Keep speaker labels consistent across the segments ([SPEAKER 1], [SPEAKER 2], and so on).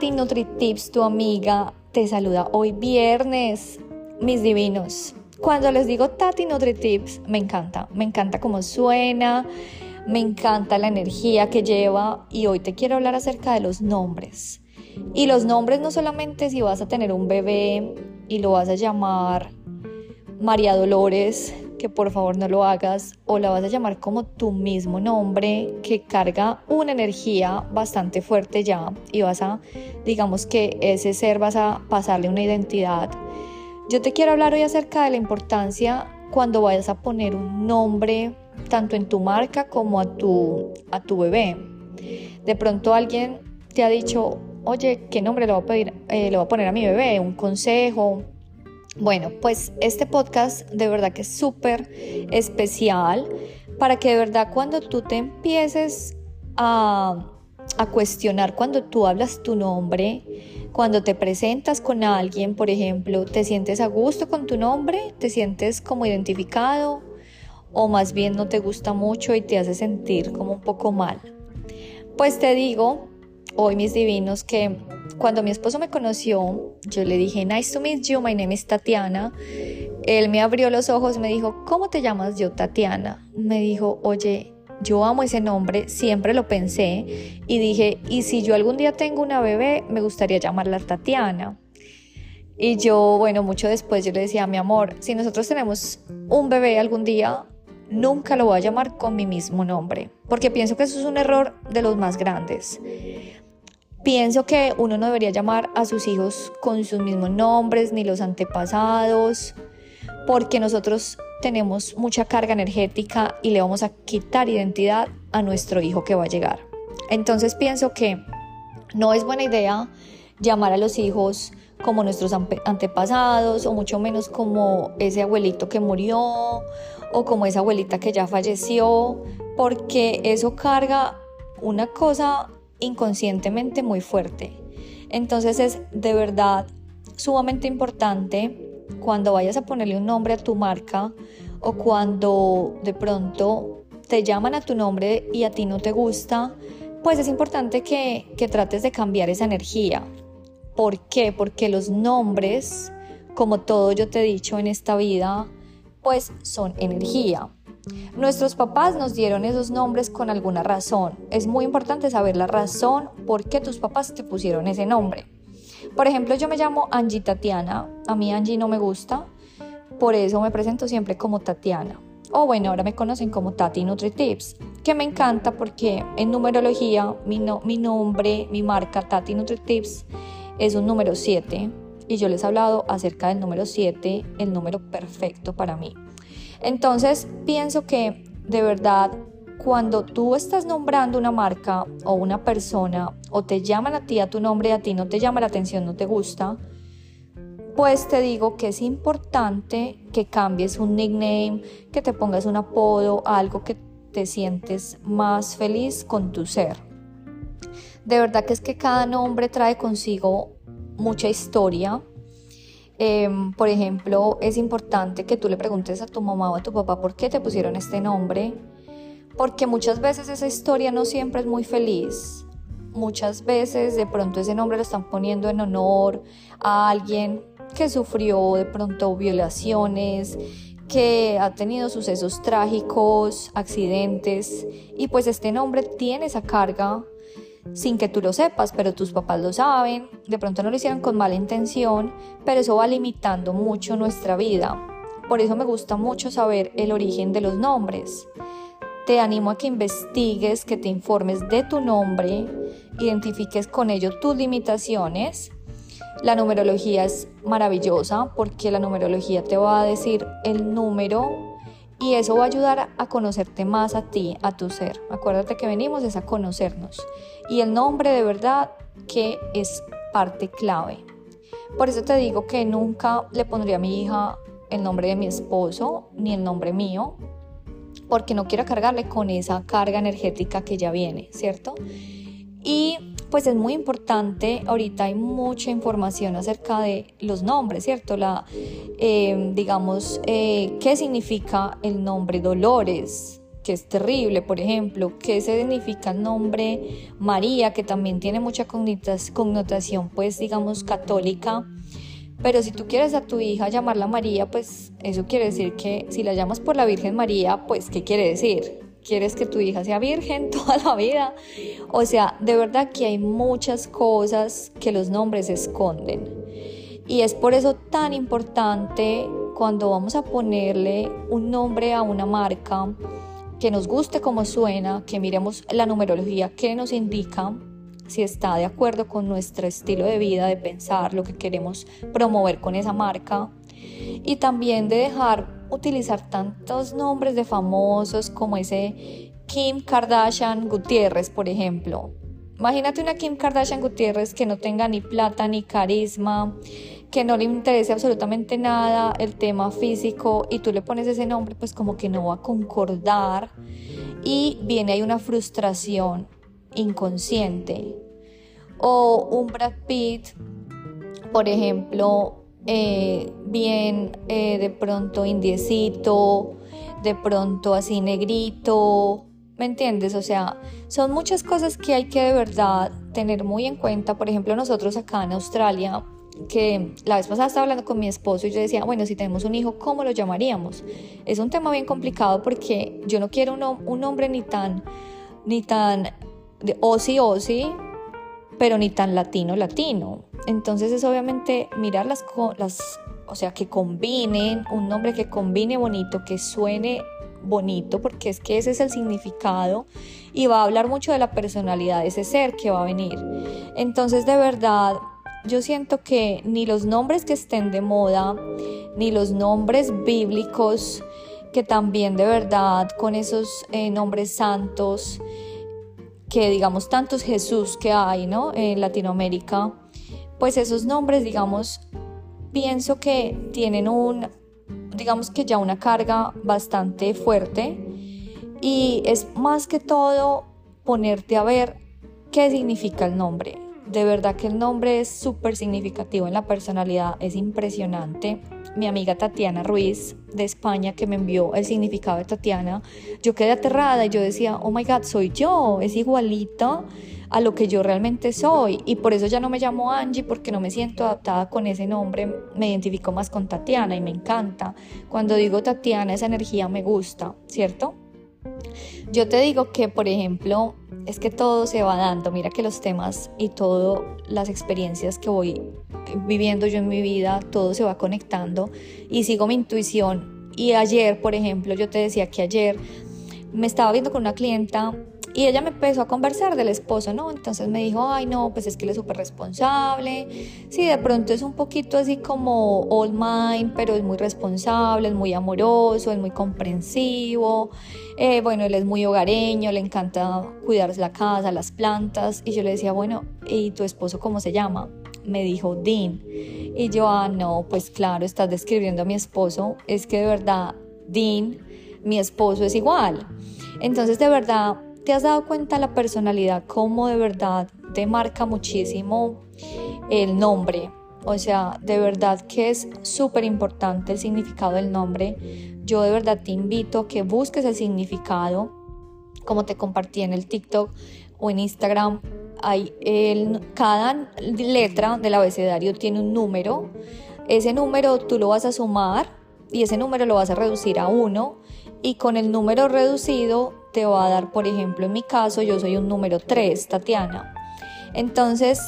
[SPEAKER 1] Tati NutriTips, tu amiga, te saluda hoy viernes, mis divinos. Cuando les digo Tati NutriTips, me encanta, me encanta cómo suena, me encanta la energía que lleva y hoy te quiero hablar acerca de los nombres. Y los nombres no solamente si vas a tener un bebé y lo vas a llamar María Dolores, que por favor no lo hagas o la vas a llamar como tu mismo nombre que carga una energía bastante fuerte ya y vas a, digamos que ese ser vas a pasarle una identidad. Yo te quiero hablar hoy acerca de la importancia cuando vayas a poner un nombre tanto en tu marca como a tu, a tu bebé. De pronto alguien te ha dicho, oye, ¿qué nombre le voy eh, le voy a poner a mi bebé? Un consejo, bueno, pues este podcast de verdad que es súper especial para que de verdad cuando tú te empieces a, a, cuestionar, cuando tú hablas tu nombre, cuando te presentas con alguien, por ejemplo, te sientes a gusto con tu nombre, te sientes como identificado o más bien no te gusta mucho y te hace sentir como un poco mal. Pues te digo, hoy mis divinos, que cuando mi esposo me conoció, yo le dije, nice to meet you, my name is Tatiana. Él me abrió los ojos me dijo, ¿cómo te llamas yo, Tatiana? Me dijo, oye, yo amo ese nombre, siempre lo pensé y dije, y si yo algún día tengo una bebé, me gustaría llamarla Tatiana. Y yo, bueno, mucho después yo le decía, mi amor, si nosotros tenemos un bebé algún día, nunca lo voy a llamar con mi mismo nombre, porque pienso que eso es un error de los más grandes. Pienso que uno no debería llamar a sus hijos con sus mismos nombres ni los antepasados, porque nosotros tenemos mucha carga energética y le vamos a quitar identidad a nuestro hijo que va a llegar. Entonces pienso que no es buena idea llamar a los hijos como nuestros antepasados o mucho menos como ese abuelito que murió o como esa abuelita que ya falleció, porque eso carga una cosa inconscientemente muy fuerte. Entonces es de verdad sumamente importante cuando vayas a ponerle un nombre a tu marca o cuando de pronto te llaman a tu nombre y a ti no te gusta, pues es importante que, que trates de cambiar esa energía. ¿Por qué? Porque los nombres, como todo yo te he dicho en esta vida, pues son energía. Nuestros papás nos dieron esos nombres con alguna razón. Es muy importante saber la razón por qué tus papás te pusieron ese nombre. Por ejemplo, yo me llamo Angie Tatiana. A mí Angie no me gusta. Por eso me presento siempre como Tatiana. O bueno, ahora me conocen como Tati NutriTips, que me encanta porque en numerología mi, nombre, mi marca Tati NutriTips es un número 7 y yo les he hablado acerca del número 7, el número perfecto para mí. Entonces, pienso que de verdad, cuando tú estás nombrando una marca o una persona o te llaman a ti a tu nombre y a ti no te llama la atención, no te gusta, pues te digo que es importante que cambies un nickname, que te pongas un apodo, algo que te sientes más feliz con tu ser. De verdad que es que cada nombre trae consigo mucha historia, Em, por ejemplo, es importante que tú le preguntes a tu mamá o a tu papá por qué te pusieron este nombre, porque muchas veces esa historia no siempre es muy feliz. Muchas veces de pronto ese nombre lo están poniendo en honor a alguien que sufrió de pronto violaciones, que ha tenido sucesos trágicos, accidentes, y pues este nombre tiene esa carga sin que tú lo sepas, pero tus papás lo saben, de pronto no lo hicieron con mala intención, pero eso va limitando mucho nuestra vida. Por eso me gusta mucho saber el origen de los nombres. Te animo a que investigues, que te informes de tu nombre, identifiques con ello tus limitaciones. La numerología es maravillosa porque la numerología te va a decir el número y eso va a ayudar a conocerte más a ti, a tu ser. Acuérdate que venimos es a conocernos y el nombre de verdad que es parte clave. Por eso te digo que nunca le pondría a mi hija el nombre de mi esposo ni el nombre mío, porque no quiero cargarle con esa carga energética que ya viene, ¿cierto? Y pues es muy importante, ahorita hay mucha información acerca de los nombres, ¿cierto? La, eh, digamos, eh, ¿qué significa el nombre Dolores? que es terrible, por ejemplo, qué significa el nombre María, que también tiene mucha connotación, pues digamos, católica. Pero si tú quieres a tu hija llamarla María, pues eso quiere decir que si la llamas por la Virgen María, pues ¿qué quiere decir? ¿Quieres que tu hija sea virgen toda la vida? O sea, de verdad que hay muchas cosas que los nombres esconden. Y es por eso tan importante cuando vamos a ponerle un nombre a una marca, que nos guste como suena, que miremos la numerología que nos indica si está de acuerdo con nuestro estilo de vida, de pensar, lo que queremos promover con esa marca. Y también de dejar utilizar tantos nombres de famosos como ese Kim Kardashian Gutiérrez, por ejemplo. Imagínate una Kim Kardashian Gutiérrez que no tenga ni plata ni carisma, que no le interese absolutamente nada el tema físico y tú le pones ese nombre, pues como que no va a concordar y viene ahí una frustración inconsciente. O un Brad Pitt, por ejemplo, eh, bien eh, de pronto indiecito, de pronto así negrito, ¿me entiendes? O sea, son muchas cosas que hay que de verdad tener muy en cuenta. Por ejemplo, nosotros acá en Australia, que la vez pasada estaba hablando con mi esposo y yo decía, bueno, si tenemos un hijo, ¿cómo lo llamaríamos? Es un tema bien complicado porque yo no quiero un, un hombre ni tan, ni tan de osi osi, pero ni tan latino latino. Entonces es obviamente mirar las, las, o sea, que combinen, un nombre que combine bonito, que suene bonito, porque es que ese es el significado y va a hablar mucho de la personalidad de ese ser que va a venir. Entonces de verdad yo siento que ni los nombres que estén de moda, ni los nombres bíblicos, que también de verdad con esos eh, nombres santos, que digamos tantos Jesús que hay ¿no? en Latinoamérica, pues esos nombres, digamos, pienso que tienen un, digamos que ya una carga bastante fuerte y es más que todo ponerte a ver qué significa el nombre de verdad que el nombre es súper significativo en la personalidad, es impresionante. Mi amiga Tatiana Ruiz de España que me envió el significado de Tatiana, yo quedé aterrada y yo decía, oh my god, soy yo, es igualita a lo que yo realmente soy y por eso ya no me llamo Angie porque no me siento adaptada con ese nombre, me identifico más con Tatiana y me encanta. Cuando digo Tatiana esa energía me gusta, ¿cierto? Yo te digo que, por ejemplo, es que todo se va dando. Mira que los temas y todas las experiencias que voy viviendo yo en mi vida, todo se va conectando y sigo mi intuición. Y ayer, por ejemplo, yo te decía que ayer me estaba viendo con una clienta y ella me empezó a conversar del esposo, ¿no? Entonces me dijo, ay, no, pues es que él es súper responsable. Sí, de pronto es un poquito así como all mine, pero es muy responsable, es muy amoroso, es muy comprensivo. Eh, bueno, él es muy hogareño, le encanta cuidar la casa, las plantas. Y yo le decía, bueno, ¿y tu esposo cómo se llama? Me dijo Dean. Y yo, ah, no, pues claro, estás describiendo a mi esposo. Es que de verdad, Dean, mi esposo es igual. Entonces, de verdad, ¿Te has dado cuenta la personalidad cómo de verdad te marca muchísimo el nombre? O sea, de verdad que es súper importante el significado del nombre. Yo de verdad te invito a que busques el significado, como te compartí en el TikTok o en Instagram. Hay el, cada letra del abecedario tiene un número. Ese número tú lo vas a sumar y ese número lo vas a reducir a uno y con el número reducido te va a dar, por ejemplo, en mi caso, yo soy un número 3, Tatiana. Entonces,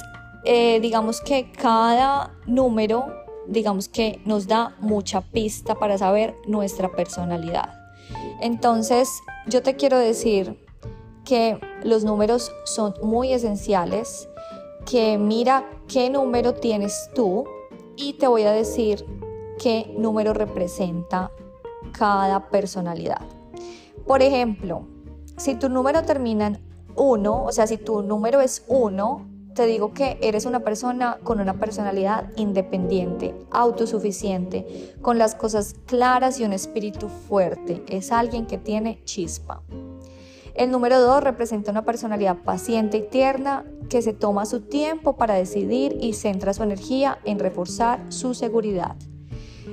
[SPEAKER 1] eh, digamos que cada número, digamos que nos da mucha pista para saber nuestra personalidad. Entonces, yo te quiero decir que los números son muy esenciales, que mira qué número tienes tú y te voy a decir qué número representa cada personalidad. Por ejemplo, si tu número termina en 1, o sea, si tu número es 1, te digo que eres una persona con una personalidad independiente, autosuficiente, con las cosas claras y un espíritu fuerte. Es alguien que tiene chispa. El número 2 representa una personalidad paciente y tierna que se toma su tiempo para decidir y centra su energía en reforzar su seguridad.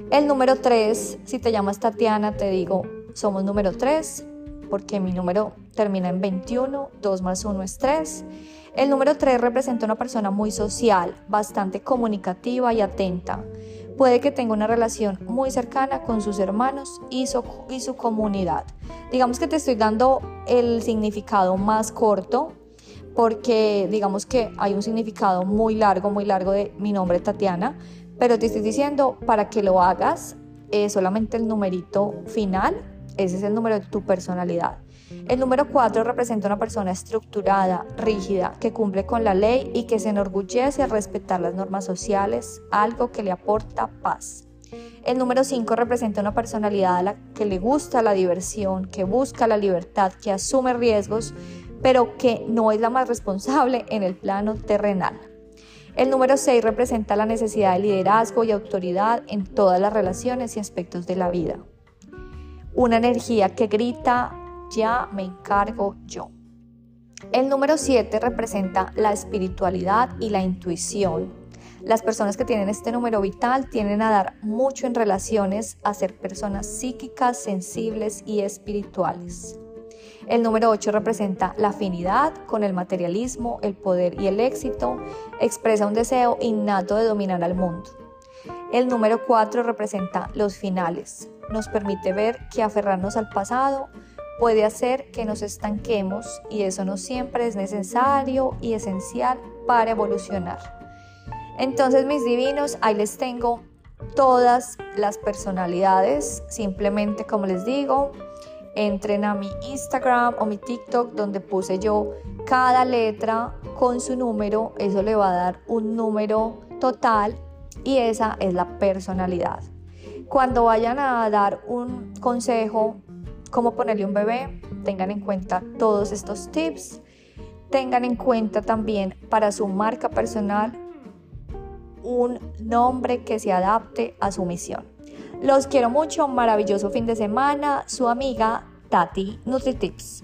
[SPEAKER 1] El número 3, si te llamas Tatiana, te digo, somos número 3, porque mi número termina en 21, 2 más 1 es 3. El número 3 representa una persona muy social, bastante comunicativa y atenta. Puede que tenga una relación muy cercana con sus hermanos y su, y su comunidad. Digamos que te estoy dando el significado más corto porque digamos que hay un significado muy largo, muy largo de mi nombre Tatiana, pero te estoy diciendo para que lo hagas eh, solamente el numerito final, ese es el número de tu personalidad. El número 4 representa una persona estructurada, rígida, que cumple con la ley y que se enorgullece al respetar las normas sociales, algo que le aporta paz. El número 5 representa una personalidad a la que le gusta la diversión, que busca la libertad, que asume riesgos, pero que no es la más responsable en el plano terrenal. El número 6 representa la necesidad de liderazgo y autoridad en todas las relaciones y aspectos de la vida. Una energía que grita, ya me encargo yo. El número 7 representa la espiritualidad y la intuición. Las personas que tienen este número vital tienden a dar mucho en relaciones a ser personas psíquicas, sensibles y espirituales. El número 8 representa la afinidad con el materialismo, el poder y el éxito. Expresa un deseo innato de dominar al mundo. El número 4 representa los finales. Nos permite ver que aferrarnos al pasado puede hacer que nos estanquemos y eso no siempre es necesario y esencial para evolucionar. Entonces, mis divinos, ahí les tengo todas las personalidades, simplemente como les digo, entren a mi Instagram o mi TikTok donde puse yo cada letra con su número, eso le va a dar un número total y esa es la personalidad. Cuando vayan a dar un consejo, cómo ponerle un bebé, tengan en cuenta todos estos tips. Tengan en cuenta también para su marca personal un nombre que se adapte a su misión. Los quiero mucho, maravilloso fin de semana. Su amiga Tati NutriTips.